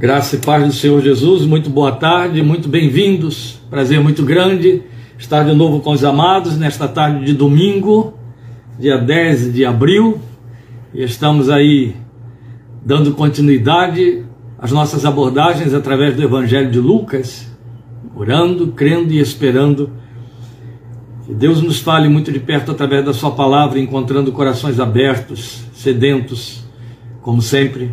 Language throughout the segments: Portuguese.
Graça e paz do Senhor Jesus, muito boa tarde, muito bem-vindos. Prazer muito grande estar de novo com os amados nesta tarde de domingo, dia 10 de abril. E estamos aí dando continuidade às nossas abordagens através do Evangelho de Lucas, orando, crendo e esperando que Deus nos fale muito de perto através da Sua palavra, encontrando corações abertos, sedentos, como sempre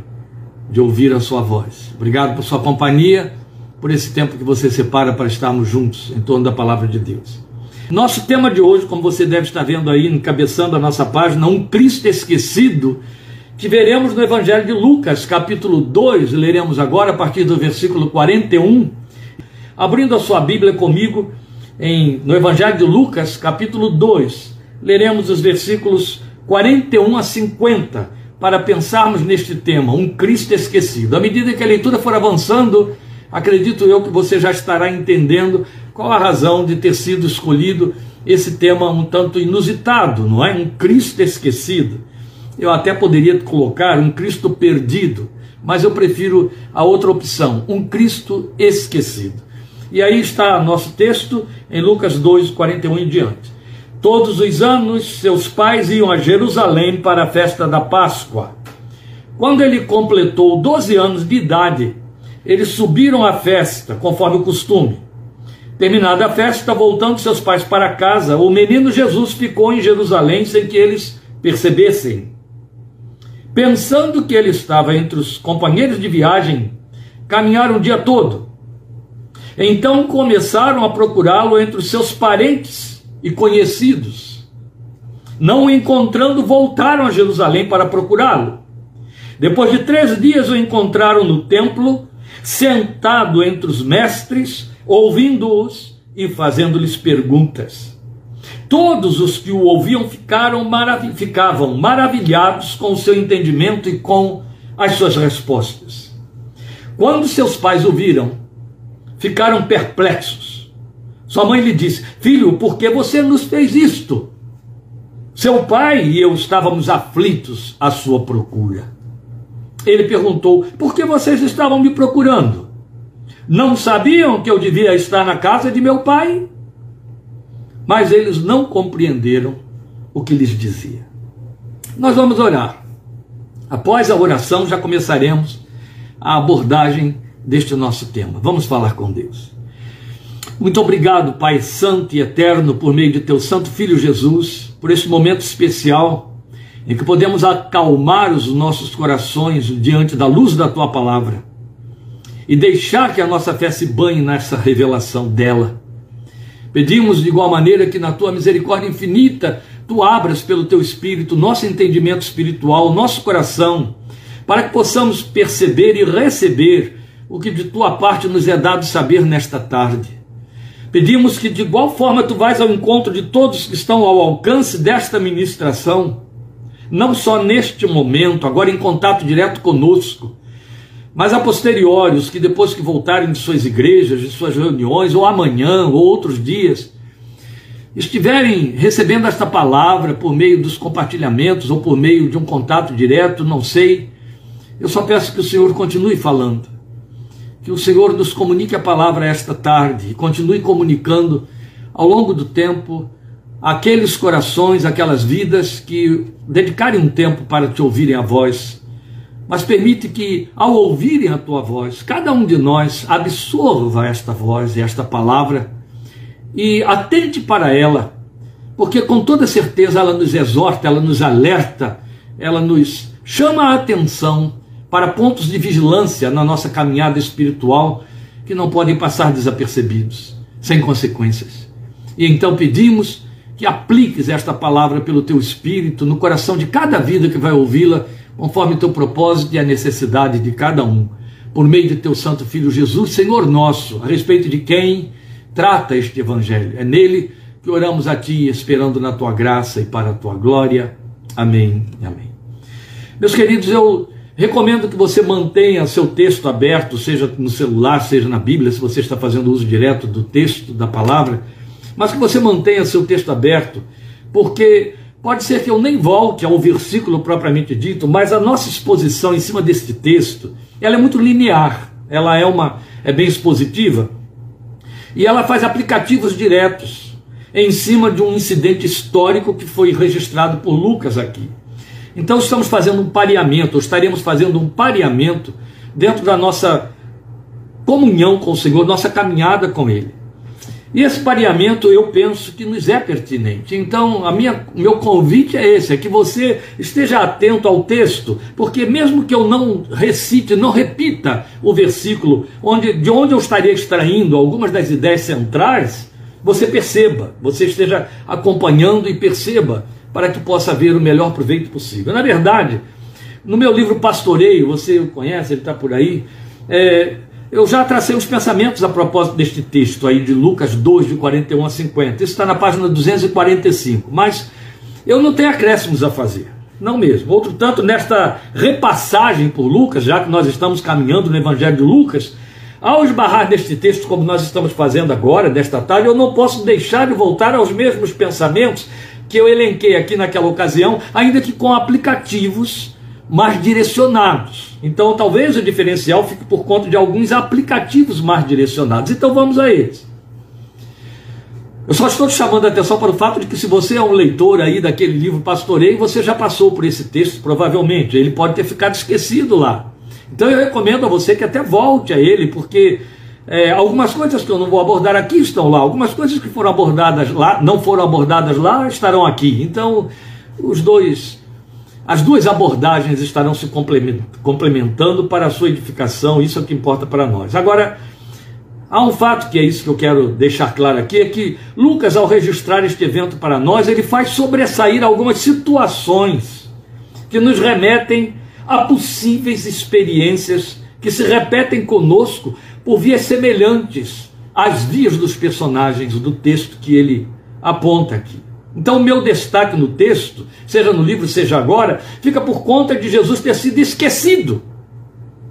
de ouvir a sua voz. Obrigado por sua companhia, por esse tempo que você separa para estarmos juntos em torno da palavra de Deus. Nosso tema de hoje, como você deve estar vendo aí, encabeçando a nossa página, um Cristo esquecido, que veremos no Evangelho de Lucas, capítulo 2, leremos agora a partir do versículo 41. Abrindo a sua Bíblia comigo, em, no Evangelho de Lucas, capítulo 2, leremos os versículos 41 a 50 para pensarmos neste tema, um Cristo esquecido. À medida que a leitura for avançando, acredito eu que você já estará entendendo qual a razão de ter sido escolhido esse tema um tanto inusitado, não é? Um Cristo esquecido. Eu até poderia colocar um Cristo perdido, mas eu prefiro a outra opção, um Cristo esquecido. E aí está nosso texto em Lucas 2, 41 em diante. Todos os anos, seus pais iam a Jerusalém para a festa da Páscoa. Quando ele completou 12 anos de idade, eles subiram à festa, conforme o costume. Terminada a festa, voltando seus pais para casa, o menino Jesus ficou em Jerusalém sem que eles percebessem. Pensando que ele estava entre os companheiros de viagem, caminharam o dia todo. Então começaram a procurá-lo entre os seus parentes e conhecidos. Não o encontrando, voltaram a Jerusalém para procurá-lo. Depois de três dias o encontraram no templo, sentado entre os mestres, ouvindo-os e fazendo-lhes perguntas. Todos os que o ouviam ficaram marav ficavam maravilhados com o seu entendimento e com as suas respostas. Quando seus pais o viram, ficaram perplexos sua mãe lhe disse: Filho, por que você nos fez isto? Seu pai e eu estávamos aflitos à sua procura. Ele perguntou: Por que vocês estavam me procurando? Não sabiam que eu devia estar na casa de meu pai? Mas eles não compreenderam o que lhes dizia. Nós vamos orar. Após a oração, já começaremos a abordagem deste nosso tema. Vamos falar com Deus. Muito obrigado, Pai Santo e Eterno, por meio de Teu Santo Filho Jesus, por esse momento especial em que podemos acalmar os nossos corações diante da luz da Tua palavra e deixar que a nossa fé se banhe nessa revelação dela. Pedimos de igual maneira que na Tua misericórdia infinita Tu abras pelo Teu Espírito nosso entendimento espiritual, nosso coração, para que possamos perceber e receber o que de Tua parte nos é dado saber nesta tarde. Pedimos que de igual forma tu vais ao encontro de todos que estão ao alcance desta ministração, não só neste momento, agora em contato direto conosco, mas a posteriori, os que depois que voltarem de suas igrejas, de suas reuniões, ou amanhã, ou outros dias, estiverem recebendo esta palavra por meio dos compartilhamentos ou por meio de um contato direto, não sei, eu só peço que o Senhor continue falando que o Senhor nos comunique a palavra esta tarde e continue comunicando ao longo do tempo aqueles corações, aquelas vidas que dedicarem um tempo para te ouvirem a voz. Mas permite que, ao ouvirem a tua voz, cada um de nós absorva esta voz e esta palavra e atente para ela, porque com toda certeza ela nos exorta, ela nos alerta, ela nos chama a atenção para pontos de vigilância na nossa caminhada espiritual que não podem passar desapercebidos, sem consequências. E então pedimos que apliques esta palavra pelo teu espírito no coração de cada vida que vai ouvi-la, conforme o teu propósito e a necessidade de cada um, por meio de teu santo filho Jesus, Senhor nosso, a respeito de quem trata este evangelho. É nele que oramos a ti, esperando na tua graça e para a tua glória. Amém. Amém. Meus queridos, eu Recomendo que você mantenha seu texto aberto, seja no celular, seja na Bíblia, se você está fazendo uso direto do texto, da palavra, mas que você mantenha seu texto aberto, porque pode ser que eu nem volte ao versículo propriamente dito, mas a nossa exposição em cima deste texto, ela é muito linear. ela é uma é bem expositiva e ela faz aplicativos diretos em cima de um incidente histórico que foi registrado por Lucas aqui. Então estamos fazendo um pareamento, ou estaremos fazendo um pareamento dentro da nossa comunhão com o Senhor, nossa caminhada com Ele. E esse pareamento eu penso que nos é pertinente. Então, a minha, meu convite é esse: é que você esteja atento ao texto, porque mesmo que eu não recite, não repita o versículo onde, de onde eu estaria extraindo algumas das ideias centrais, você perceba, você esteja acompanhando e perceba, para que possa haver o melhor proveito possível. Na verdade, no meu livro Pastoreio, você conhece, ele está por aí, é, eu já tracei os pensamentos a propósito deste texto aí de Lucas 2, de 41 a 50. Isso está na página 245. Mas eu não tenho acréscimos a fazer. Não mesmo. Outro tanto, nesta repassagem por Lucas, já que nós estamos caminhando no Evangelho de Lucas, ao esbarrar neste texto, como nós estamos fazendo agora, nesta tarde, eu não posso deixar de voltar aos mesmos pensamentos que eu elenquei aqui naquela ocasião, ainda que com aplicativos mais direcionados. Então, talvez o diferencial fique por conta de alguns aplicativos mais direcionados. Então, vamos a eles. Eu só estou te chamando a atenção para o fato de que se você é um leitor aí daquele livro Pastoreio, você já passou por esse texto, provavelmente. Ele pode ter ficado esquecido lá. Então eu recomendo a você que até volte a ele, porque é, algumas coisas que eu não vou abordar aqui estão lá, algumas coisas que foram abordadas lá, não foram abordadas lá, estarão aqui. Então, os dois as duas abordagens estarão se complementando para a sua edificação, isso é o que importa para nós. Agora, há um fato que é isso que eu quero deixar claro aqui, é que Lucas, ao registrar este evento para nós, ele faz sobressair algumas situações que nos remetem a possíveis experiências que se repetem conosco por vias semelhantes às vias dos personagens do texto que ele aponta aqui. Então, o meu destaque no texto, seja no livro, seja agora, fica por conta de Jesus ter sido esquecido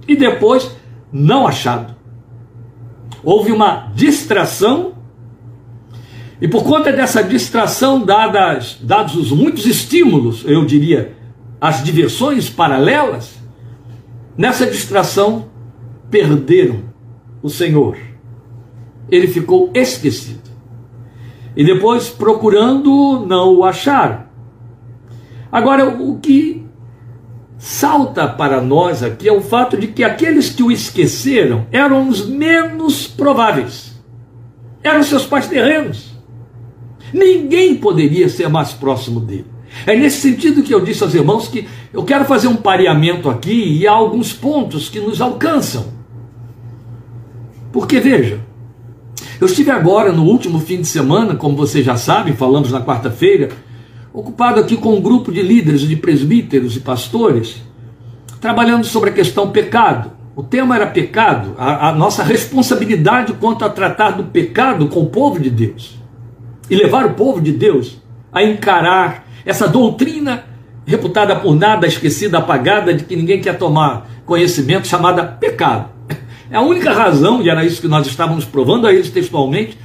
e depois não achado. Houve uma distração, e por conta dessa distração, dadas, dados os muitos estímulos, eu diria, as diversões paralelas, nessa distração perderam o Senhor. Ele ficou esquecido e depois procurando não o achar. Agora, o que salta para nós aqui é o fato de que aqueles que o esqueceram eram os menos prováveis, eram seus pais terrenos. Ninguém poderia ser mais próximo dele. É nesse sentido que eu disse aos irmãos que eu quero fazer um pareamento aqui e há alguns pontos que nos alcançam. Porque veja, eu estive agora, no último fim de semana, como vocês já sabem, falamos na quarta-feira, ocupado aqui com um grupo de líderes, de presbíteros e pastores, trabalhando sobre a questão pecado. O tema era pecado, a, a nossa responsabilidade quanto a tratar do pecado com o povo de Deus. E levar o povo de Deus a encarar essa doutrina reputada por nada, esquecida, apagada, de que ninguém quer tomar conhecimento, chamada pecado. É a única razão, e era isso que nós estávamos provando a eles textualmente,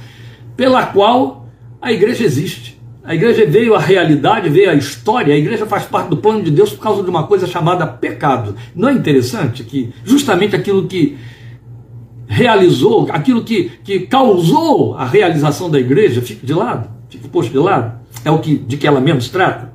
pela qual a igreja existe. A igreja veio à realidade, veio à história, a igreja faz parte do plano de Deus por causa de uma coisa chamada pecado. Não é interessante que justamente aquilo que realizou, aquilo que, que causou a realização da igreja, fique de lado, fique posto de lado, é o que, de que ela menos trata?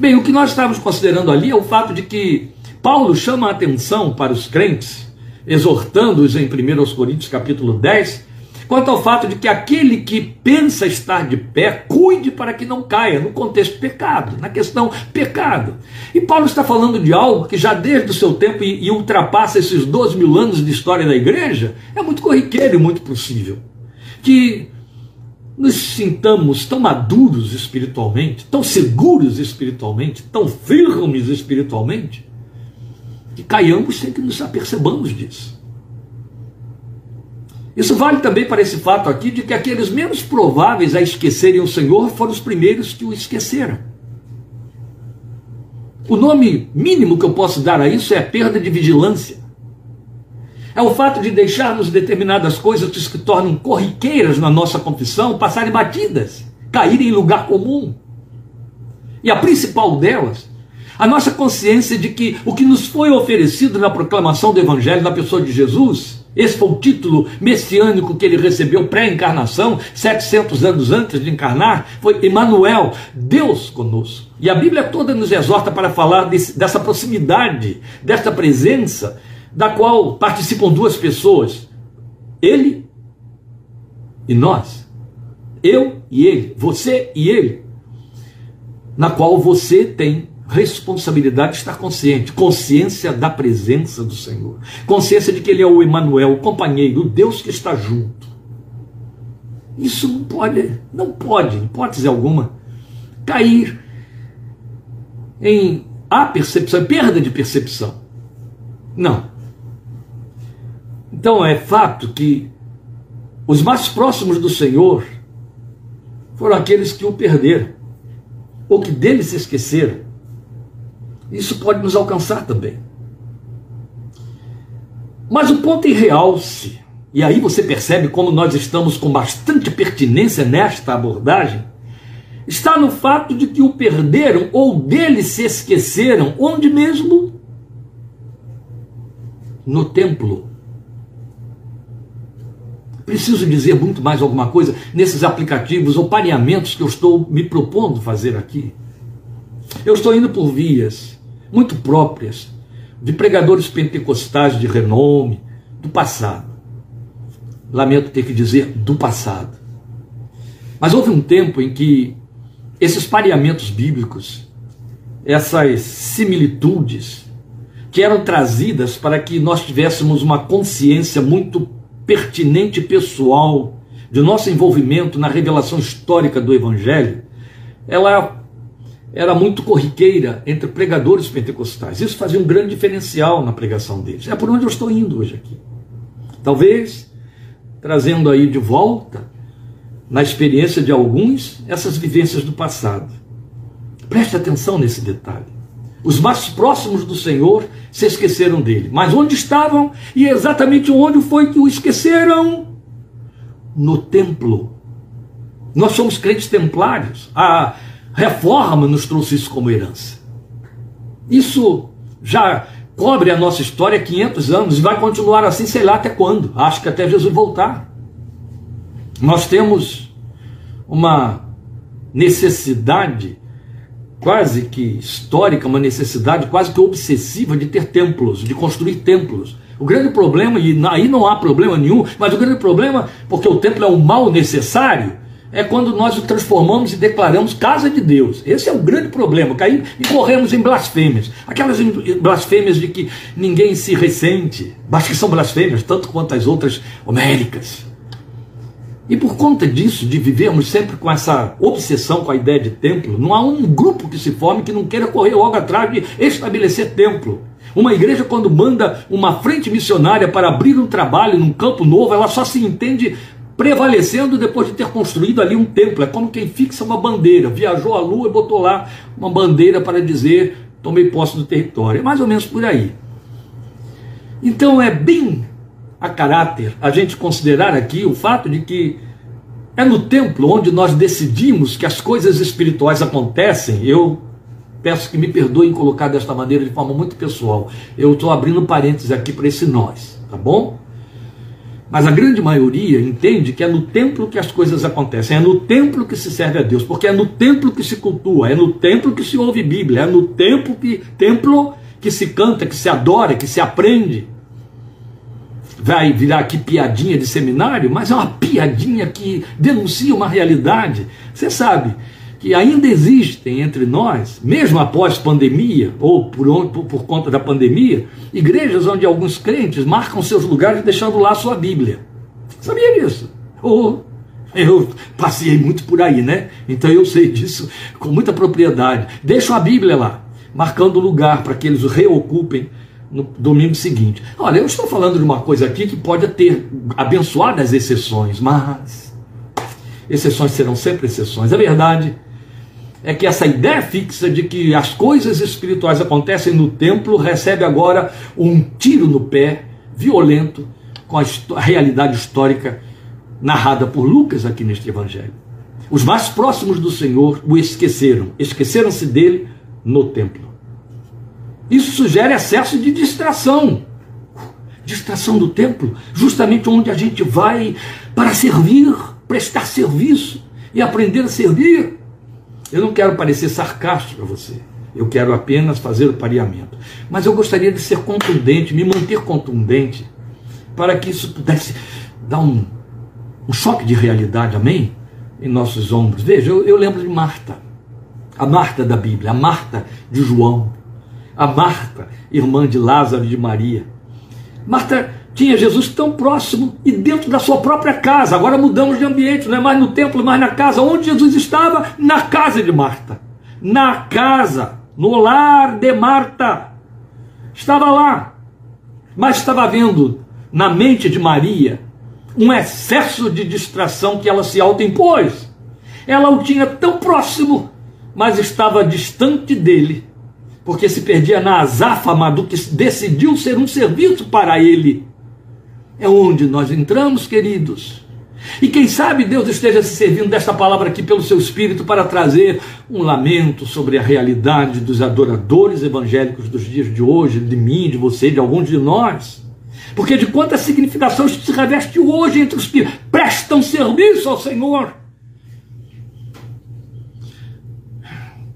Bem, o que nós estávamos considerando ali é o fato de que Paulo chama a atenção para os crentes exortando-os em 1 Coríntios capítulo 10, quanto ao fato de que aquele que pensa estar de pé, cuide para que não caia, no contexto pecado, na questão pecado. E Paulo está falando de algo que já desde o seu tempo e, e ultrapassa esses 12 mil anos de história da igreja, é muito corriqueiro e muito possível. Que nos sintamos tão maduros espiritualmente, tão seguros espiritualmente, tão firmes espiritualmente, que caiamos sem que nos apercebamos disso. Isso vale também para esse fato aqui de que aqueles menos prováveis a esquecerem o Senhor foram os primeiros que o esqueceram. O nome mínimo que eu posso dar a isso é perda de vigilância. É o fato de deixarmos determinadas coisas que se tornam corriqueiras na nossa confissão passarem batidas, caírem em lugar comum. E a principal delas a nossa consciência de que o que nos foi oferecido na proclamação do Evangelho na pessoa de Jesus Esse foi o título messiânico que ele recebeu pré-encarnação, 700 anos antes de encarnar, foi Emmanuel, Deus conosco. E a Bíblia toda nos exorta para falar desse, dessa proximidade, dessa presença, da qual participam duas pessoas, ele e nós. Eu e ele, você e ele, na qual você tem responsabilidade de estar consciente, consciência da presença do Senhor, consciência de que Ele é o Emmanuel, o companheiro, o Deus que está junto. Isso não pode, não pode, hipótese alguma, cair em a percepção, perda de percepção. Não. Então é fato que os mais próximos do Senhor foram aqueles que o perderam, ou que dele se esqueceram isso pode nos alcançar também. Mas o ponto em realce, e aí você percebe como nós estamos com bastante pertinência nesta abordagem, está no fato de que o perderam ou dele se esqueceram, onde mesmo? No templo. Preciso dizer muito mais alguma coisa nesses aplicativos ou pareamentos que eu estou me propondo fazer aqui. Eu estou indo por vias muito próprias de pregadores pentecostais de renome do passado. Lamento ter que dizer do passado. Mas houve um tempo em que esses pareamentos bíblicos, essas similitudes, que eram trazidas para que nós tivéssemos uma consciência muito pertinente e pessoal de nosso envolvimento na revelação histórica do Evangelho, ela era muito corriqueira entre pregadores pentecostais. Isso fazia um grande diferencial na pregação deles. É por onde eu estou indo hoje aqui. Talvez trazendo aí de volta, na experiência de alguns, essas vivências do passado. Preste atenção nesse detalhe. Os mais próximos do Senhor se esqueceram dele. Mas onde estavam e exatamente onde foi que o esqueceram? No templo. Nós somos crentes templários. A reforma nos trouxe isso como herança. Isso já cobre a nossa história há 500 anos e vai continuar assim, sei lá até quando. Acho que até Jesus voltar. Nós temos uma necessidade quase que histórica, uma necessidade quase que obsessiva de ter templos, de construir templos. O grande problema, e aí não há problema nenhum, mas o grande problema, porque o templo é um mal necessário, é quando nós o transformamos e declaramos casa de Deus. Esse é o grande problema. Caímos e corremos em blasfêmias. Aquelas blasfêmias de que ninguém se ressente, mas que são blasfêmias, tanto quanto as outras homéricas. E por conta disso, de vivermos sempre com essa obsessão com a ideia de templo, não há um grupo que se forme que não queira correr logo atrás de estabelecer templo. Uma igreja, quando manda uma frente missionária para abrir um trabalho num campo novo, ela só se entende prevalecendo depois de ter construído ali um templo. É como quem fixa uma bandeira, viajou à lua e botou lá uma bandeira para dizer: tomei posse do território. É mais ou menos por aí. Então é bem a caráter a gente considerar aqui o fato de que é no templo onde nós decidimos que as coisas espirituais acontecem. Eu peço que me perdoem colocar desta maneira de forma muito pessoal. Eu estou abrindo parênteses aqui para esse nós, tá bom? Mas a grande maioria entende que é no templo que as coisas acontecem, é no templo que se serve a Deus, porque é no templo que se cultua, é no templo que se ouve Bíblia, é no templo que, templo que se canta, que se adora, que se aprende. Vai virar aqui piadinha de seminário, mas é uma piadinha que denuncia uma realidade. Você sabe, que ainda existem entre nós, mesmo após pandemia, ou por, por, por, conta da pandemia, igrejas onde alguns crentes marcam seus lugares deixando lá sua Bíblia. Sabia disso? Oh, eu passei muito por aí, né? Então eu sei disso com muita propriedade. Deixam a Bíblia lá, marcando lugar para que eles o reocupem no domingo seguinte. Olha, eu estou falando de uma coisa aqui que pode ter abençoadas exceções, mas exceções serão sempre exceções. É verdade é que essa ideia fixa de que as coisas espirituais acontecem no templo recebe agora um tiro no pé violento com a, realidade histórica narrada por Lucas aqui neste evangelho. Os mais próximos do Senhor o esqueceram, esqueceram-se dele no templo. Isso sugere excesso de distração. Distração do templo, justamente onde a gente vai para servir, prestar serviço e aprender a servir. Eu não quero parecer sarcástico a você. Eu quero apenas fazer o pareamento. Mas eu gostaria de ser contundente, me manter contundente, para que isso pudesse dar um, um choque de realidade, amém? Em nossos ombros. Veja, eu, eu lembro de Marta, a Marta da Bíblia, a Marta de João, a Marta, irmã de Lázaro e de Maria. Marta tinha Jesus tão próximo e dentro da sua própria casa. Agora mudamos de ambiente, não é mais no templo, mas na casa. Onde Jesus estava? Na casa de Marta. Na casa, no lar de Marta. Estava lá. Mas estava vendo na mente de Maria um excesso de distração que ela se autoimpôs. Ela o tinha tão próximo, mas estava distante dele, porque se perdia na azáfama do que decidiu ser um serviço para ele. É onde nós entramos, queridos. E quem sabe Deus esteja se servindo desta palavra aqui pelo seu Espírito para trazer um lamento sobre a realidade dos adoradores evangélicos dos dias de hoje, de mim, de você, de alguns de nós. Porque de quanta significação isso se reveste hoje entre os que prestam serviço ao Senhor.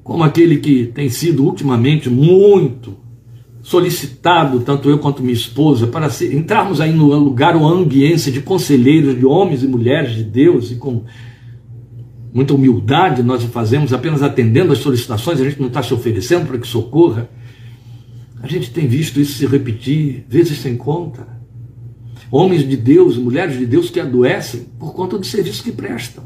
Como aquele que tem sido ultimamente muito solicitado, tanto eu quanto minha esposa, para entrarmos aí no lugar ou ambiência de conselheiros, de homens e mulheres de Deus, e com muita humildade nós o fazemos, apenas atendendo as solicitações, a gente não está se oferecendo para que socorra. A gente tem visto isso se repetir, vezes sem conta. Homens de Deus, mulheres de Deus que adoecem por conta do serviço que prestam.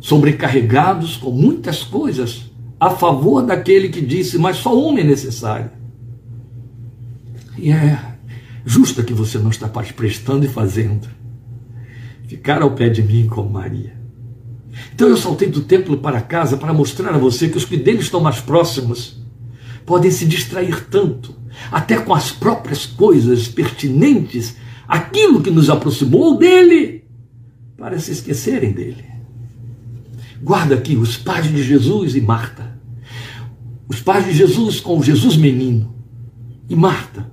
Sobrecarregados com muitas coisas a favor daquele que disse, mas só uma é necessário. E é justa que você não está prestando e fazendo. Ficar ao pé de mim como Maria. Então eu saltei do templo para casa para mostrar a você que os que dele estão mais próximos podem se distrair tanto, até com as próprias coisas pertinentes, aquilo que nos aproximou dele, para se esquecerem dele. Guarda aqui os pais de Jesus e Marta. Os pais de Jesus com o Jesus menino. E Marta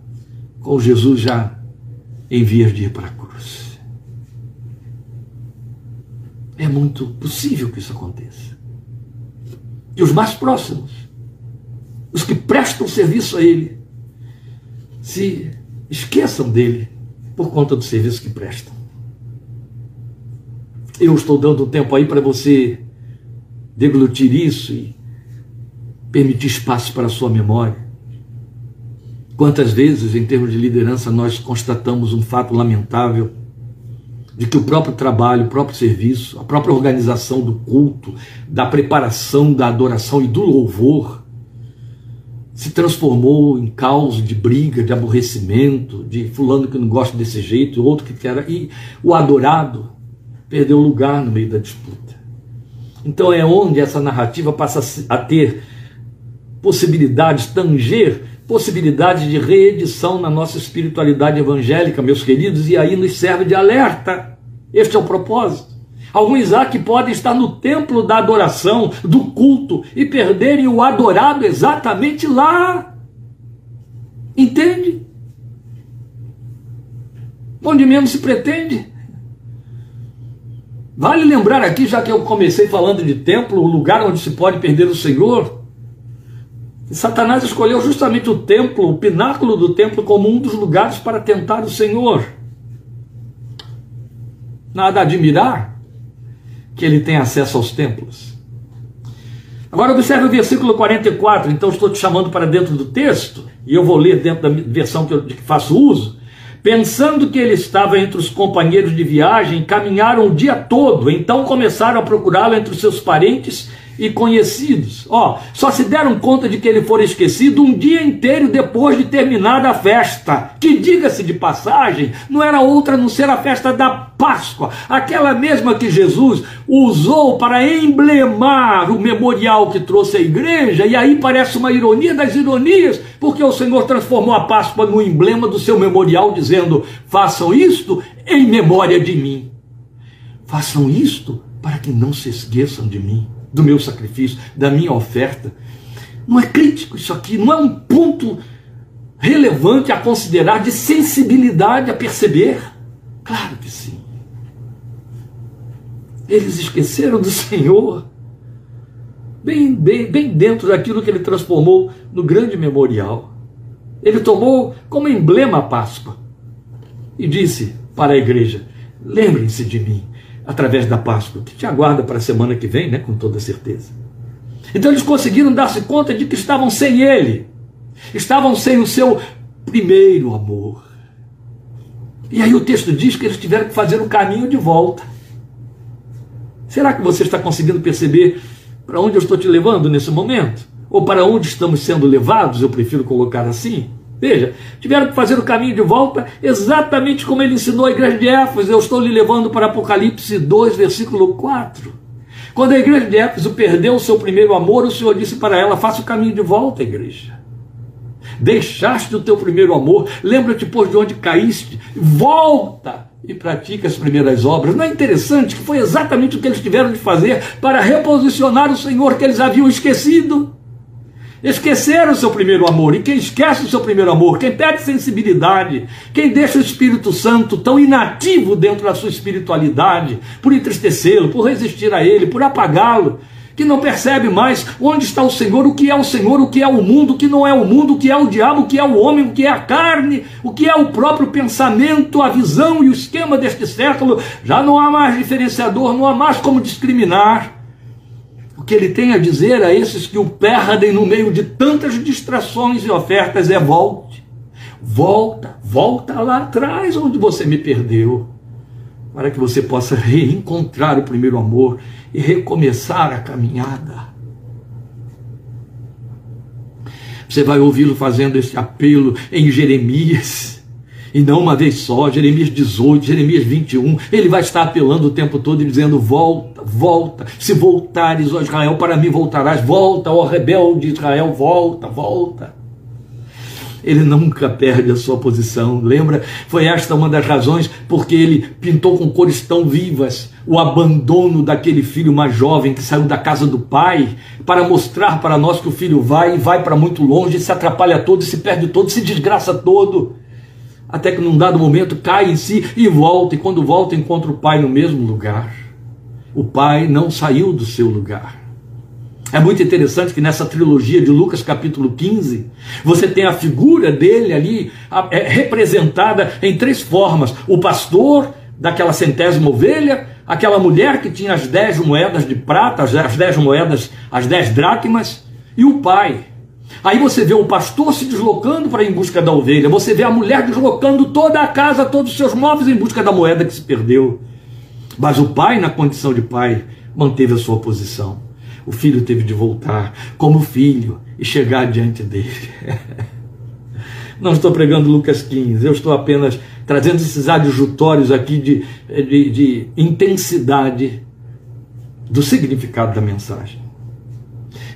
com o Jesus já em vias de ir para a cruz. É muito possível que isso aconteça. E os mais próximos os que prestam serviço a Ele, se esqueçam dele por conta do serviço que prestam. Eu estou dando tempo aí para você deglutir isso e permitir espaço para a sua memória. Quantas vezes, em termos de liderança, nós constatamos um fato lamentável de que o próprio trabalho, o próprio serviço, a própria organização do culto, da preparação da adoração e do louvor se transformou em causa de briga, de aborrecimento, de fulano que não gosta desse jeito, outro que quer. E o adorado perdeu lugar no meio da disputa. Então é onde essa narrativa passa a ter possibilidades, tanger possibilidades de reedição na nossa espiritualidade evangélica, meus queridos, e aí nos serve de alerta. Este é o propósito. Alguns há que podem estar no templo da adoração, do culto, e perderem o adorado exatamente lá. Entende? Onde mesmo se pretende. Vale lembrar aqui, já que eu comecei falando de templo, o lugar onde se pode perder o Senhor. Satanás escolheu justamente o templo, o pináculo do templo, como um dos lugares para tentar o Senhor. Nada a admirar que ele tem acesso aos templos. Agora observe o versículo 44, então estou te chamando para dentro do texto, e eu vou ler dentro da versão que eu faço uso. Pensando que ele estava entre os companheiros de viagem, caminharam o dia todo, então começaram a procurá-lo entre os seus parentes e conhecidos. Ó, só se deram conta de que ele fora esquecido um dia inteiro depois de terminada a festa, que diga-se de passagem, não era outra a não ser a festa da Páscoa, aquela mesma que Jesus usou para emblemar o memorial que trouxe a igreja, e aí parece uma ironia das ironias, porque o Senhor transformou a Páscoa no emblema do seu memorial, dizendo: façam isto em memória de mim. Façam isto para que não se esqueçam de mim do meu sacrifício, da minha oferta. Não é crítico isso aqui, não é um ponto relevante a considerar, de sensibilidade a perceber? Claro que sim. Eles esqueceram do Senhor, bem, bem, bem dentro daquilo que ele transformou no grande memorial. Ele tomou como emblema a Páscoa e disse para a igreja: lembrem-se de mim através da Páscoa, que te aguarda para a semana que vem, né, com toda certeza. Então eles conseguiram dar-se conta de que estavam sem ele, estavam sem o seu primeiro amor. E aí o texto diz que eles tiveram que fazer o caminho de volta. Será que você está conseguindo perceber para onde eu estou te levando nesse momento? Ou para onde estamos sendo levados? Eu prefiro colocar assim. Veja, tiveram que fazer o caminho de volta exatamente como ele ensinou a igreja de Éfeso. Eu estou lhe levando para Apocalipse 2, versículo 4. Quando a igreja de Éfeso perdeu o seu primeiro amor, o Senhor disse para ela: faça o caminho de volta, igreja. Deixaste o teu primeiro amor, lembra-te por de onde caíste, volta e pratica as primeiras obras. Não é interessante que foi exatamente o que eles tiveram de fazer para reposicionar o Senhor que eles haviam esquecido? Esqueceram o seu primeiro amor. E quem esquece o seu primeiro amor, quem perde sensibilidade, quem deixa o Espírito Santo tão inativo dentro da sua espiritualidade, por entristecê-lo, por resistir a ele, por apagá-lo, que não percebe mais onde está o Senhor, o que é o Senhor, o que é o mundo, o que não é o mundo, o que é o diabo, o que é o homem, o que é a carne, o que é o próprio pensamento, a visão e o esquema deste século. Já não há mais diferenciador, não há mais como discriminar que ele tem a dizer a esses que o perdem no meio de tantas distrações e ofertas é volte. Volta, volta lá atrás onde você me perdeu, para que você possa reencontrar o primeiro amor e recomeçar a caminhada. Você vai ouvi-lo fazendo esse apelo em Jeremias e não uma vez só, Jeremias 18, Jeremias 21, ele vai estar apelando o tempo todo e dizendo: Volta, volta, se voltares, ó Israel, para mim voltarás, volta, ó rebelde Israel, volta, volta. Ele nunca perde a sua posição. Lembra? Foi esta uma das razões porque ele pintou com cores tão vivas o abandono daquele filho mais jovem que saiu da casa do pai, para mostrar para nós que o filho vai e vai para muito longe, se atrapalha todo, se perde todo, se desgraça todo até que num dado momento cai em si e volta, e quando volta encontra o pai no mesmo lugar. O pai não saiu do seu lugar. É muito interessante que nessa trilogia de Lucas capítulo 15, você tem a figura dele ali é, representada em três formas: o pastor daquela centésima ovelha, aquela mulher que tinha as dez moedas de prata, as dez moedas, as dez dracmas, e o pai Aí você vê o pastor se deslocando para ir em busca da ovelha, você vê a mulher deslocando toda a casa, todos os seus móveis em busca da moeda que se perdeu. Mas o pai, na condição de pai, manteve a sua posição. O filho teve de voltar como filho e chegar diante dele. Não estou pregando Lucas 15, eu estou apenas trazendo esses adjutórios aqui de, de, de intensidade do significado da mensagem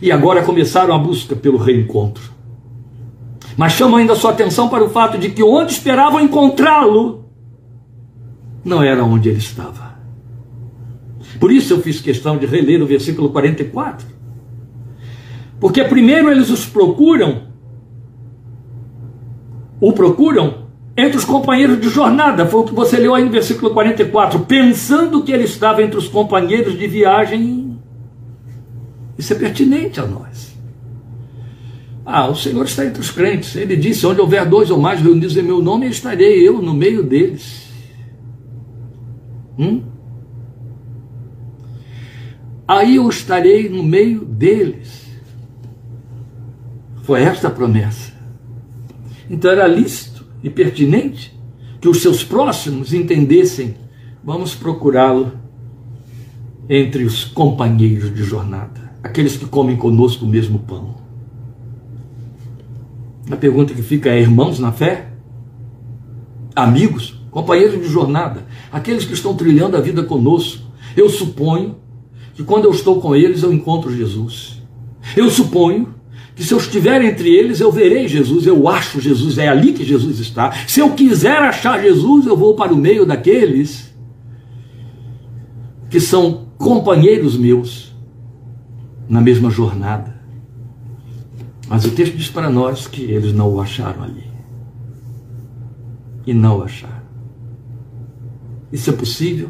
e agora começaram a busca pelo reencontro. Mas chamo ainda sua atenção para o fato de que onde esperavam encontrá-lo, não era onde ele estava. Por isso eu fiz questão de reler o versículo 44. Porque primeiro eles os procuram, o procuram entre os companheiros de jornada, foi o que você leu aí no versículo 44, pensando que ele estava entre os companheiros de viagem isso é pertinente a nós. Ah, o Senhor está entre os crentes. Ele disse: Onde houver dois ou mais reunidos em meu nome, estarei eu no meio deles. Hum? Aí eu estarei no meio deles. Foi esta a promessa. Então era lícito e pertinente que os seus próximos entendessem: vamos procurá-lo entre os companheiros de jornada aqueles que comem conosco o mesmo pão. A pergunta que fica é: irmãos na fé? Amigos? Companheiros de jornada? Aqueles que estão trilhando a vida conosco? Eu suponho que quando eu estou com eles eu encontro Jesus. Eu suponho que se eu estiver entre eles eu verei Jesus, eu acho Jesus, é ali que Jesus está. Se eu quiser achar Jesus, eu vou para o meio daqueles que são companheiros meus na mesma jornada. Mas o texto diz para nós que eles não o acharam ali. e não o acharam. Isso é possível?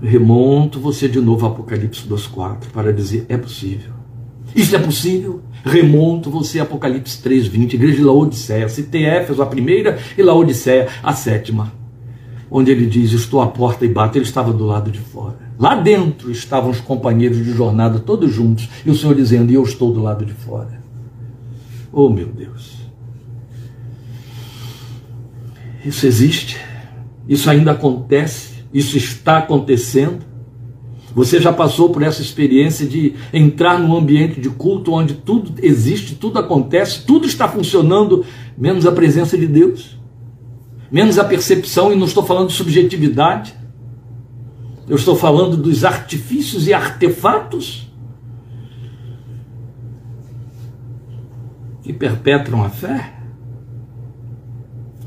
Remonto você de novo ao Apocalipse 2,4 para dizer: é possível. Isso é possível? Remonto você a Apocalipse 3,20, igreja de Laodiceia. Citei Éfeso a primeira e Laodiceia a sétima. Onde ele diz: Estou à porta e bato. Ele estava do lado de fora. Lá dentro estavam os companheiros de jornada, todos juntos. E o Senhor dizendo: E eu estou do lado de fora. Oh, meu Deus. Isso existe. Isso ainda acontece. Isso está acontecendo. Você já passou por essa experiência de entrar num ambiente de culto onde tudo existe, tudo acontece, tudo está funcionando, menos a presença de Deus, menos a percepção, e não estou falando de subjetividade, eu estou falando dos artifícios e artefatos que perpetram a fé.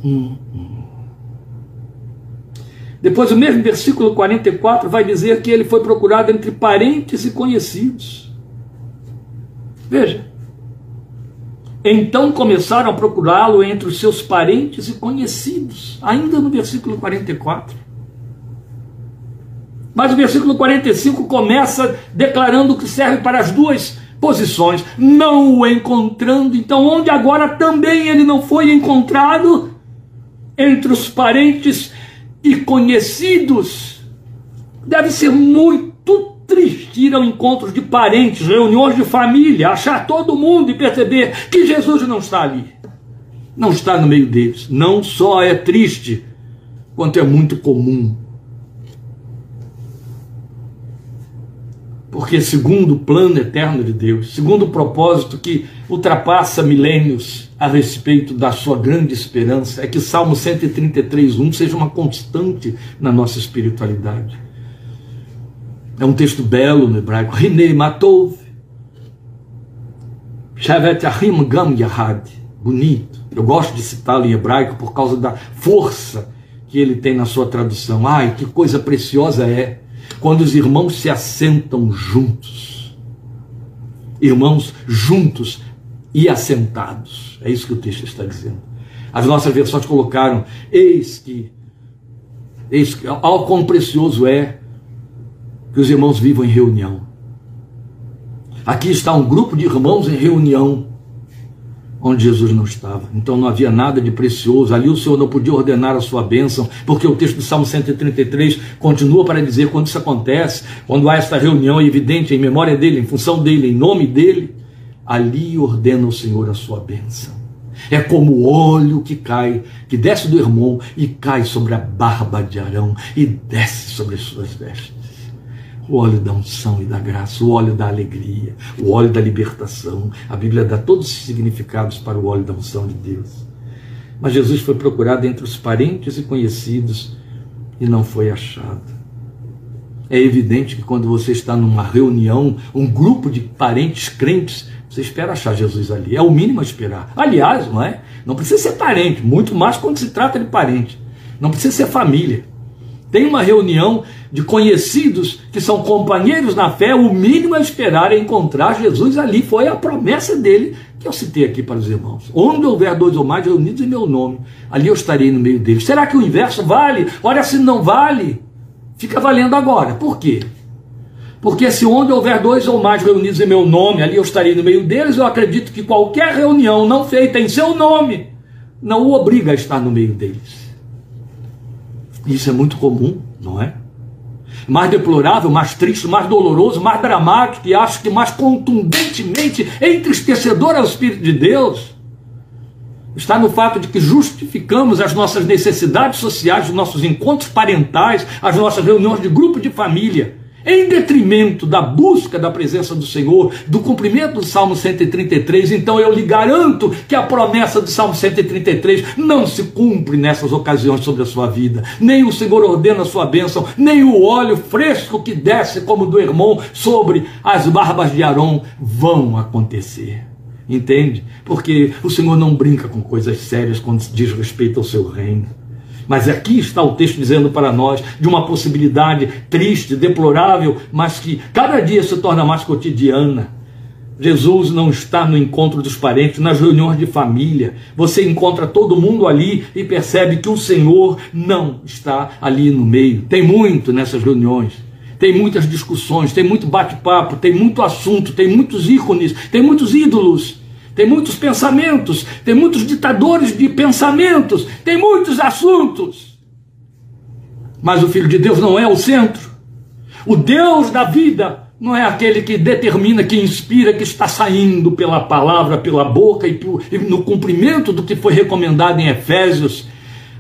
Hum, hum. Depois, o mesmo versículo 44 vai dizer que ele foi procurado entre parentes e conhecidos. Veja. Então começaram a procurá-lo entre os seus parentes e conhecidos, ainda no versículo 44. Mas o versículo 45 começa declarando que serve para as duas posições, não o encontrando. Então, onde agora também ele não foi encontrado? Entre os parentes e conhecidos. Deve ser muito triste ir ao encontro de parentes, reuniões de família, achar todo mundo e perceber que Jesus não está ali. Não está no meio deles. Não só é triste, quanto é muito comum. Porque, segundo o plano eterno de Deus, segundo o propósito que ultrapassa milênios, a respeito da sua grande esperança é que Salmo 133:1 seja uma constante na nossa espiritualidade. É um texto belo no hebraico. Rinei Matov. Shavet Ahim Gam Yahad. Bonito. Eu gosto de citá-lo em hebraico por causa da força que ele tem na sua tradução. Ai, que coisa preciosa é quando os irmãos se assentam juntos. Irmãos juntos e assentados. É isso que o texto está dizendo. As nossas versões colocaram: eis que, eis que, ao quão precioso é que os irmãos vivam em reunião. Aqui está um grupo de irmãos em reunião, onde Jesus não estava. Então não havia nada de precioso. Ali o Senhor não podia ordenar a sua bênção, porque o texto do Salmo 133 continua para dizer quando isso acontece, quando há esta reunião evidente em memória dele, em função dele, em nome dele ali ordena o Senhor a sua bênção. É como o óleo que cai, que desce do irmão e cai sobre a barba de Arão e desce sobre as suas vestes. O óleo da unção e da graça, o óleo da alegria, o óleo da libertação. A Bíblia dá todos os significados para o óleo da unção de Deus. Mas Jesus foi procurado entre os parentes e conhecidos e não foi achado. É evidente que quando você está numa reunião, um grupo de parentes crentes você espera achar Jesus ali. É o mínimo a esperar. Aliás, não é? Não precisa ser parente, muito mais quando se trata de parente. Não precisa ser família. Tem uma reunião de conhecidos que são companheiros na fé, o mínimo a esperar é encontrar Jesus ali. Foi a promessa dele que eu citei aqui para os irmãos. Onde houver dois ou mais reunidos em meu nome, ali eu estarei no meio deles. Será que o inverso vale? Olha, se não vale, fica valendo agora. Por quê? Porque se onde houver dois ou mais reunidos em meu nome, ali eu estarei no meio deles, eu acredito que qualquer reunião não feita em seu nome não o obriga a estar no meio deles. Isso é muito comum, não é? Mais deplorável, mais triste, mais doloroso, mais dramático e acho que mais contundentemente entristecedor ao Espírito de Deus está no fato de que justificamos as nossas necessidades sociais, os nossos encontros parentais, as nossas reuniões de grupo de família em detrimento da busca da presença do Senhor, do cumprimento do Salmo 133, então eu lhe garanto que a promessa do Salmo 133 não se cumpre nessas ocasiões sobre a sua vida. Nem o Senhor ordena a sua bênção, nem o óleo fresco que desce como do irmão sobre as barbas de Arão vão acontecer. Entende? Porque o Senhor não brinca com coisas sérias quando diz respeito ao seu reino. Mas aqui está o texto dizendo para nós de uma possibilidade triste, deplorável, mas que cada dia se torna mais cotidiana. Jesus não está no encontro dos parentes, nas reuniões de família. Você encontra todo mundo ali e percebe que o Senhor não está ali no meio. Tem muito nessas reuniões. Tem muitas discussões, tem muito bate-papo, tem muito assunto, tem muitos ícones, tem muitos ídolos, tem muitos pensamentos, tem muitos ditadores de pensamentos, tem muitos assuntos. Mas o Filho de Deus não é o centro. O Deus da vida não é aquele que determina, que inspira, que está saindo pela palavra, pela boca e, no cumprimento do que foi recomendado em Efésios,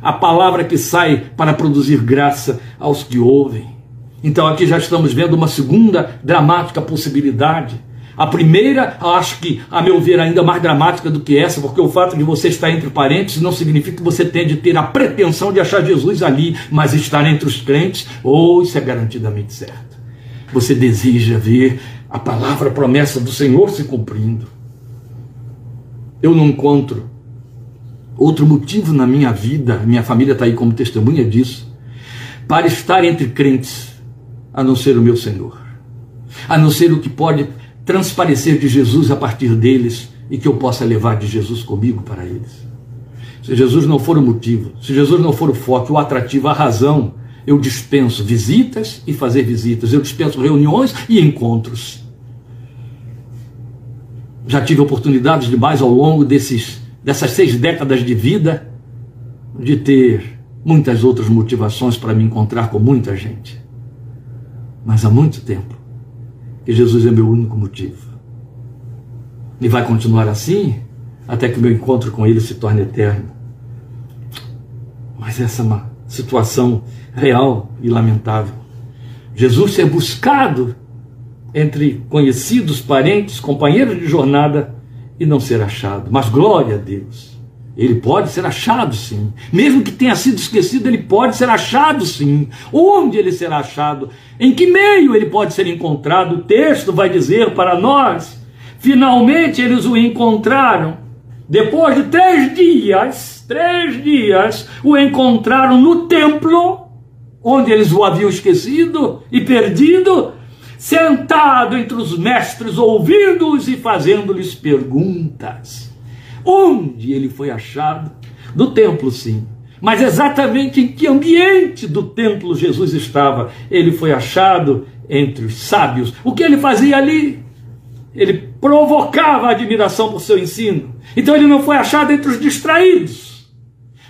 a palavra que sai para produzir graça aos que ouvem. Então aqui já estamos vendo uma segunda dramática possibilidade. A primeira, acho que, a meu ver, ainda mais dramática do que essa, porque o fato de você estar entre parentes não significa que você tenha de ter a pretensão de achar Jesus ali, mas estar entre os crentes, ou oh, isso é garantidamente certo. Você deseja ver a palavra, a promessa do Senhor se cumprindo. Eu não encontro outro motivo na minha vida, minha família está aí como testemunha disso, para estar entre crentes, a não ser o meu Senhor, a não ser o que pode transparecer de Jesus a partir deles e que eu possa levar de Jesus comigo para eles. Se Jesus não for o motivo, se Jesus não for o foco, o atrativo, a razão, eu dispenso visitas e fazer visitas, eu dispenso reuniões e encontros. Já tive oportunidades demais ao longo desses, dessas seis décadas de vida de ter muitas outras motivações para me encontrar com muita gente. Mas há muito tempo que Jesus é meu único motivo. E vai continuar assim até que o meu encontro com Ele se torne eterno. Mas essa é uma situação real e lamentável. Jesus ser buscado entre conhecidos, parentes, companheiros de jornada e não ser achado. Mas glória a Deus. Ele pode ser achado sim. Mesmo que tenha sido esquecido, ele pode ser achado sim. Onde ele será achado? Em que meio ele pode ser encontrado? O texto vai dizer para nós: finalmente eles o encontraram. Depois de três dias, três dias, o encontraram no templo onde eles o haviam esquecido e perdido, sentado entre os mestres, ouvindo-os e fazendo-lhes perguntas. Onde ele foi achado? Do templo, sim. Mas exatamente em que ambiente do templo Jesus estava? Ele foi achado entre os sábios. O que ele fazia ali? Ele provocava admiração por seu ensino. Então ele não foi achado entre os distraídos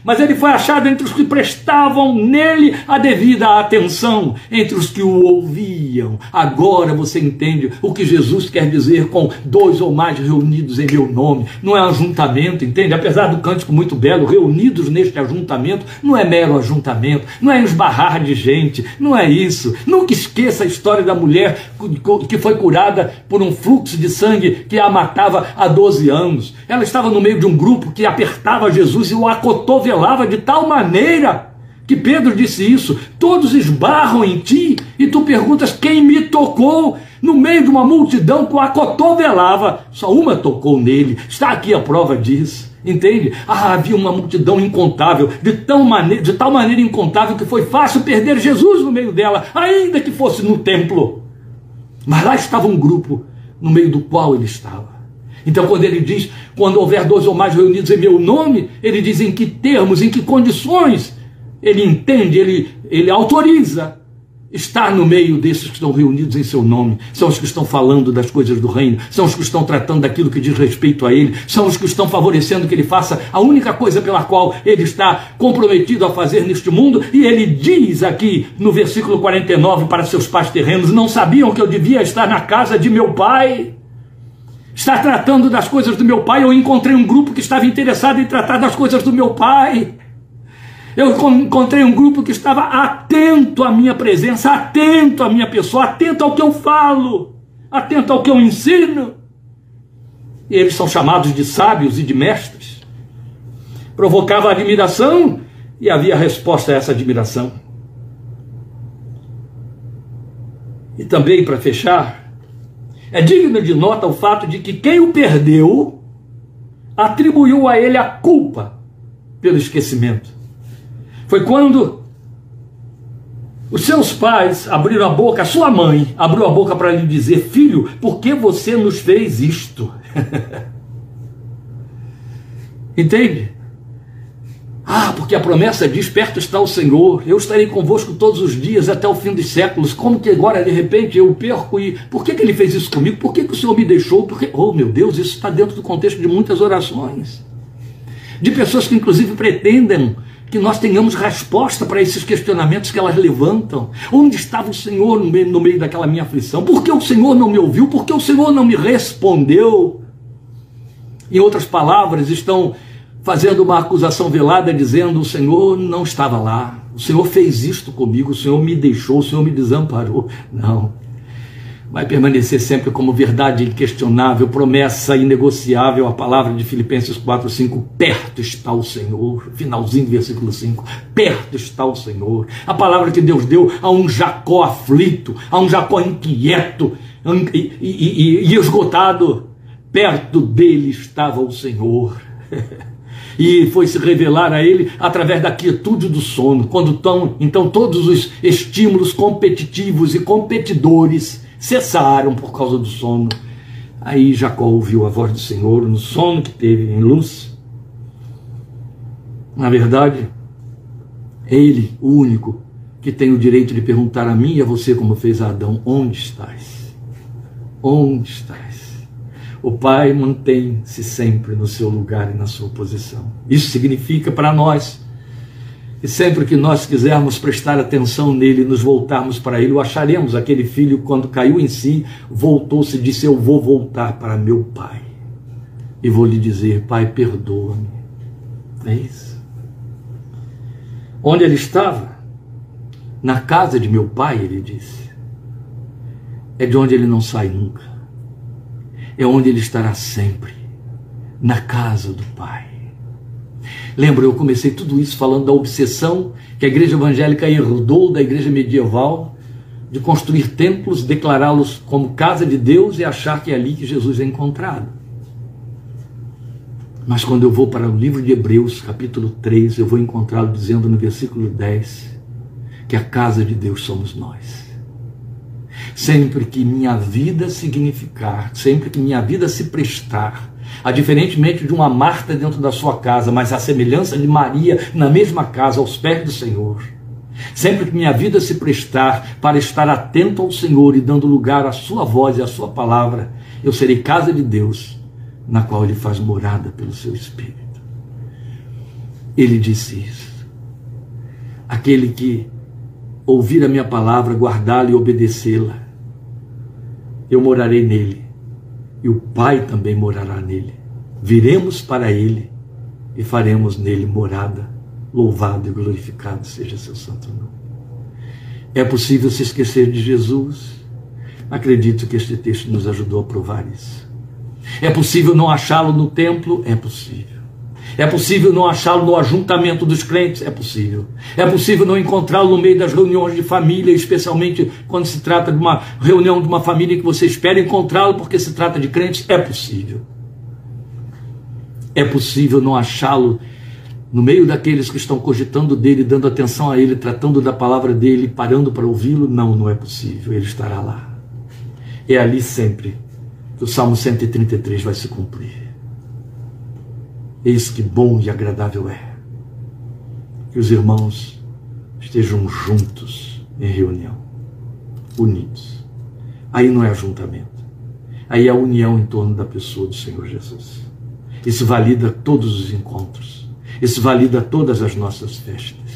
mas ele foi achado entre os que prestavam nele a devida atenção, entre os que o ouviam. Agora você entende o que Jesus quer dizer com dois ou mais reunidos em meu nome. Não é ajuntamento, entende? Apesar do cântico muito belo, reunidos neste ajuntamento, não é mero ajuntamento, não é esbarrar de gente, não é isso. Nunca esqueça a história da mulher que foi curada por um fluxo de sangue que a matava há 12 anos. Ela estava no meio de um grupo que apertava Jesus e o acotovelava revelava de tal maneira que Pedro disse isso: todos esbarram em ti e tu perguntas quem me tocou. No meio de uma multidão que o acotovelava, só uma tocou nele. Está aqui a prova disso. Entende? Ah, havia uma multidão incontável, de, tão maneira, de tal maneira incontável que foi fácil perder Jesus no meio dela, ainda que fosse no templo. Mas lá estava um grupo no meio do qual ele estava. Então, quando ele diz, quando houver dois ou mais reunidos em meu nome, ele diz em que termos, em que condições. Ele entende, ele, ele autoriza estar no meio desses que estão reunidos em seu nome. São os que estão falando das coisas do reino, são os que estão tratando daquilo que diz respeito a ele, são os que estão favorecendo que ele faça a única coisa pela qual ele está comprometido a fazer neste mundo. E ele diz aqui no versículo 49 para seus pais terrenos: Não sabiam que eu devia estar na casa de meu pai? Está tratando das coisas do meu pai. Eu encontrei um grupo que estava interessado em tratar das coisas do meu pai. Eu encontrei um grupo que estava atento à minha presença, atento à minha pessoa, atento ao que eu falo, atento ao que eu ensino. E eles são chamados de sábios e de mestres. Provocava admiração e havia resposta a essa admiração. E também, para fechar, é digno de nota o fato de que quem o perdeu atribuiu a ele a culpa pelo esquecimento. Foi quando Os seus pais abriram a boca, a sua mãe abriu a boca para lhe dizer: Filho, por que você nos fez isto? Entende? Ah, porque a promessa diz: perto está o Senhor, eu estarei convosco todos os dias até o fim dos séculos. Como que agora, de repente, eu perco e. Por que, que ele fez isso comigo? Por que, que o Senhor me deixou? Porque, oh meu Deus, isso está dentro do contexto de muitas orações. De pessoas que, inclusive, pretendem que nós tenhamos resposta para esses questionamentos que elas levantam. Onde estava o Senhor no meio, no meio daquela minha aflição? Por que o Senhor não me ouviu? Por que o Senhor não me respondeu? Em outras palavras, estão fazendo uma acusação velada, dizendo: o Senhor não estava lá, o Senhor fez isto comigo, o Senhor me deixou, o Senhor me desamparou. Não. Vai permanecer sempre como verdade inquestionável, promessa inegociável, a palavra de Filipenses 4, 5, perto está o Senhor, finalzinho do versículo 5, perto está o Senhor, a palavra que Deus deu a um Jacó aflito, a um Jacó inquieto e, e, e, e esgotado, perto dele estava o Senhor. e foi se revelar a ele através da quietude do sono, quando tão, então todos os estímulos competitivos e competidores cessaram por causa do sono. Aí Jacó ouviu a voz do Senhor no sono que teve em luz. Na verdade, ele, o único, que tem o direito de perguntar a mim e a você, como fez a Adão: onde estás? Onde estás? O Pai mantém-se sempre no seu lugar e na sua posição. Isso significa para nós e sempre que nós quisermos prestar atenção nele, nos voltarmos para ele, o acharemos. Aquele filho, quando caiu em si, voltou-se e disse: Eu vou voltar para meu pai. E vou lhe dizer: Pai, perdoa-me. É isso. Onde ele estava? Na casa de meu pai, ele disse. É de onde ele não sai nunca. É onde ele estará sempre. Na casa do pai. Lembra, eu comecei tudo isso falando da obsessão que a igreja evangélica herdou da igreja medieval de construir templos, declará-los como casa de Deus e achar que é ali que Jesus é encontrado. Mas quando eu vou para o livro de Hebreus, capítulo 3, eu vou encontrá-lo dizendo no versículo 10 que a casa de Deus somos nós. Sempre que minha vida significar, sempre que minha vida se prestar a diferentemente de uma Marta dentro da sua casa, mas a semelhança de Maria na mesma casa, aos pés do Senhor. Sempre que minha vida se prestar para estar atento ao Senhor e dando lugar à sua voz e à sua palavra, eu serei casa de Deus, na qual Ele faz morada pelo seu Espírito. Ele disse isso. Aquele que ouvir a minha palavra, guardá-la e obedecê-la, eu morarei nele e o Pai também morará nele. Viremos para ele e faremos nele morada. Louvado e glorificado seja seu santo nome. É possível se esquecer de Jesus? Acredito que este texto nos ajudou a provar isso. É possível não achá-lo no templo? É possível. É possível não achá-lo no ajuntamento dos crentes? É possível. É possível não encontrá-lo no meio das reuniões de família, especialmente quando se trata de uma reunião de uma família que você espera encontrá-lo porque se trata de crentes? É possível. É possível não achá-lo no meio daqueles que estão cogitando dele, dando atenção a ele, tratando da palavra dele, parando para ouvi-lo? Não, não é possível. Ele estará lá. É ali sempre que o Salmo 133 vai se cumprir. Eis que bom e agradável é que os irmãos estejam juntos em reunião, unidos. Aí não é ajuntamento, aí é a união em torno da pessoa do Senhor Jesus. Isso valida todos os encontros, isso valida todas as nossas festas.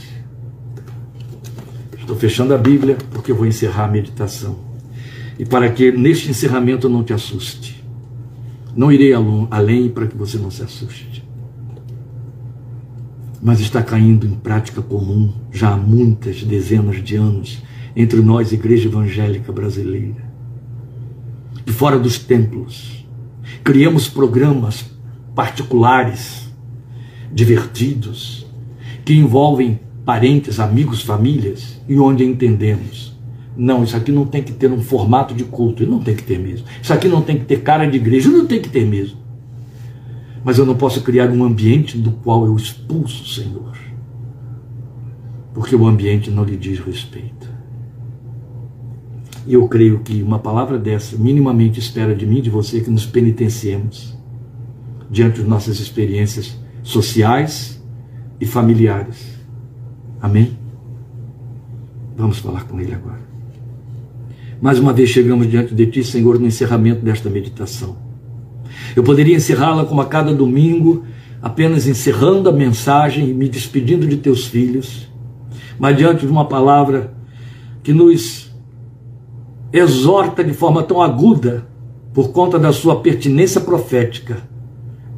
Estou fechando a Bíblia porque eu vou encerrar a meditação. E para que neste encerramento não te assuste, não irei além para que você não se assuste mas está caindo em prática comum já há muitas dezenas de anos entre nós, Igreja Evangélica Brasileira. E fora dos templos, criamos programas particulares, divertidos, que envolvem parentes, amigos, famílias, e onde entendemos. Não, isso aqui não tem que ter um formato de culto, não tem que ter mesmo. Isso aqui não tem que ter cara de igreja, não tem que ter mesmo mas eu não posso criar um ambiente do qual eu expulso o Senhor, porque o ambiente não lhe diz respeito. E eu creio que uma palavra dessa minimamente espera de mim de você que nos penitenciemos diante de nossas experiências sociais e familiares. Amém? Vamos falar com Ele agora. Mais uma vez chegamos diante de Ti, Senhor, no encerramento desta meditação. Eu poderia encerrá-la como a cada domingo, apenas encerrando a mensagem e me despedindo de Teus filhos, mas diante de uma palavra que nos exorta de forma tão aguda, por conta da sua pertinência profética,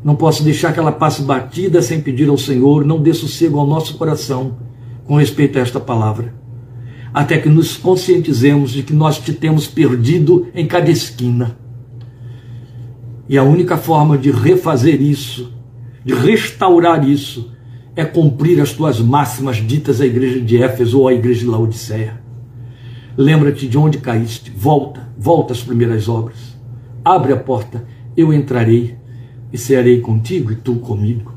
não posso deixar que ela passe batida sem pedir ao Senhor, não dê sossego ao nosso coração com respeito a esta palavra até que nos conscientizemos de que nós te temos perdido em cada esquina. E a única forma de refazer isso, de restaurar isso, é cumprir as tuas máximas ditas à igreja de Éfeso ou à igreja de Laodiceia. Lembra-te de onde caíste, volta, volta às primeiras obras. Abre a porta, eu entrarei e serei contigo e tu comigo.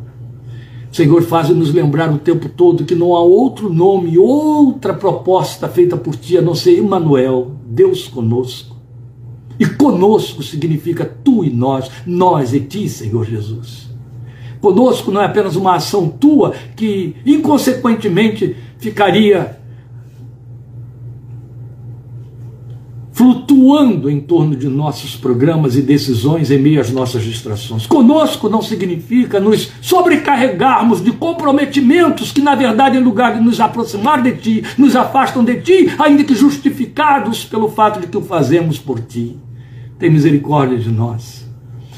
Senhor, faz-nos lembrar o tempo todo que não há outro nome, outra proposta feita por ti a não ser Emmanuel, Deus conosco. E conosco significa tu e nós, nós e ti, Senhor Jesus. Conosco não é apenas uma ação tua que inconsequentemente ficaria flutuando em torno de nossos programas e decisões em meio às nossas distrações. Conosco não significa nos sobrecarregarmos de comprometimentos que, na verdade, em lugar de nos aproximar de Ti, nos afastam de Ti, ainda que justificados pelo fato de que o fazemos por Ti. Tem misericórdia de nós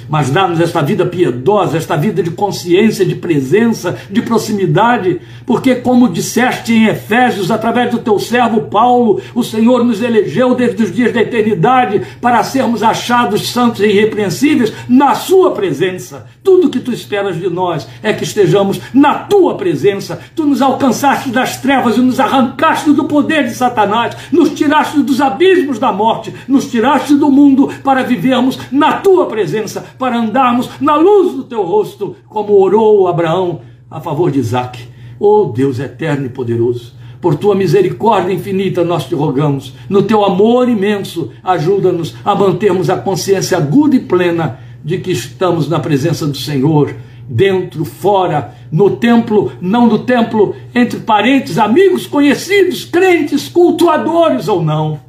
mas dá-nos esta vida piedosa, esta vida de consciência, de presença, de proximidade, porque, como disseste em Efésios, através do teu servo Paulo, o Senhor nos elegeu desde os dias da eternidade para sermos achados santos e irrepreensíveis na Sua presença. Tudo que tu esperas de nós é que estejamos na tua presença. Tu nos alcançaste das trevas e nos arrancaste do poder de Satanás, nos tiraste dos abismos da morte, nos tiraste do mundo para vivermos na tua presença para andarmos na luz do teu rosto, como orou Abraão a favor de Isaac. Oh Deus eterno e poderoso, por tua misericórdia infinita nós te rogamos, no teu amor imenso, ajuda-nos a mantermos a consciência aguda e plena de que estamos na presença do Senhor, dentro, fora, no templo, não no templo, entre parentes, amigos, conhecidos, crentes, cultuadores ou não,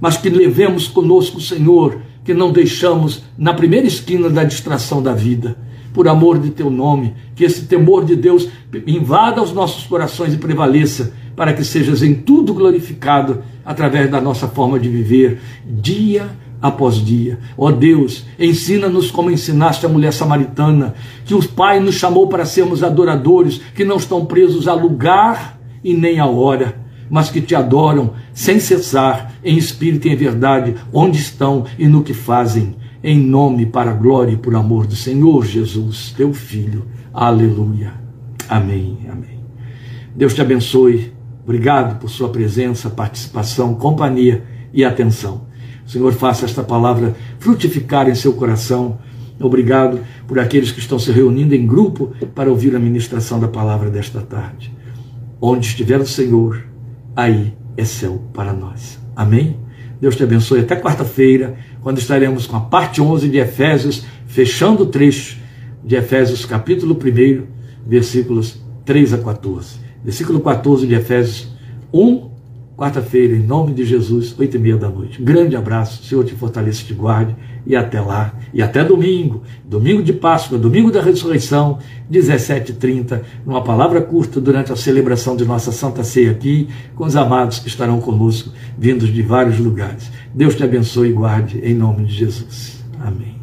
mas que levemos conosco o Senhor que não deixamos na primeira esquina da distração da vida. Por amor de teu nome, que esse temor de Deus invada os nossos corações e prevaleça, para que sejas em tudo glorificado através da nossa forma de viver, dia após dia. Ó oh Deus, ensina-nos como ensinaste a mulher samaritana, que o Pai nos chamou para sermos adoradores, que não estão presos a lugar e nem a hora mas que te adoram sem cessar, em espírito e em verdade, onde estão e no que fazem, em nome, para a glória e por amor do Senhor Jesus, teu Filho. Aleluia. Amém. Amém. Deus te abençoe. Obrigado por sua presença, participação, companhia e atenção. O Senhor faça esta palavra frutificar em seu coração. Obrigado por aqueles que estão se reunindo em grupo para ouvir a ministração da palavra desta tarde. Onde estiver o Senhor, aí é céu para nós. Amém? Deus te abençoe até quarta-feira, quando estaremos com a parte 11 de Efésios, fechando o trecho de Efésios, capítulo 1, versículos 3 a 14. Versículo 14 de Efésios 1, quarta-feira, em nome de Jesus, oito e meia da noite. Grande abraço, Senhor te fortaleça te guarde, e até lá, e até domingo, domingo de Páscoa, domingo da ressurreição, 17h30, numa palavra curta durante a celebração de nossa Santa Ceia aqui, com os amados que estarão conosco, vindos de vários lugares. Deus te abençoe e guarde, em nome de Jesus. Amém.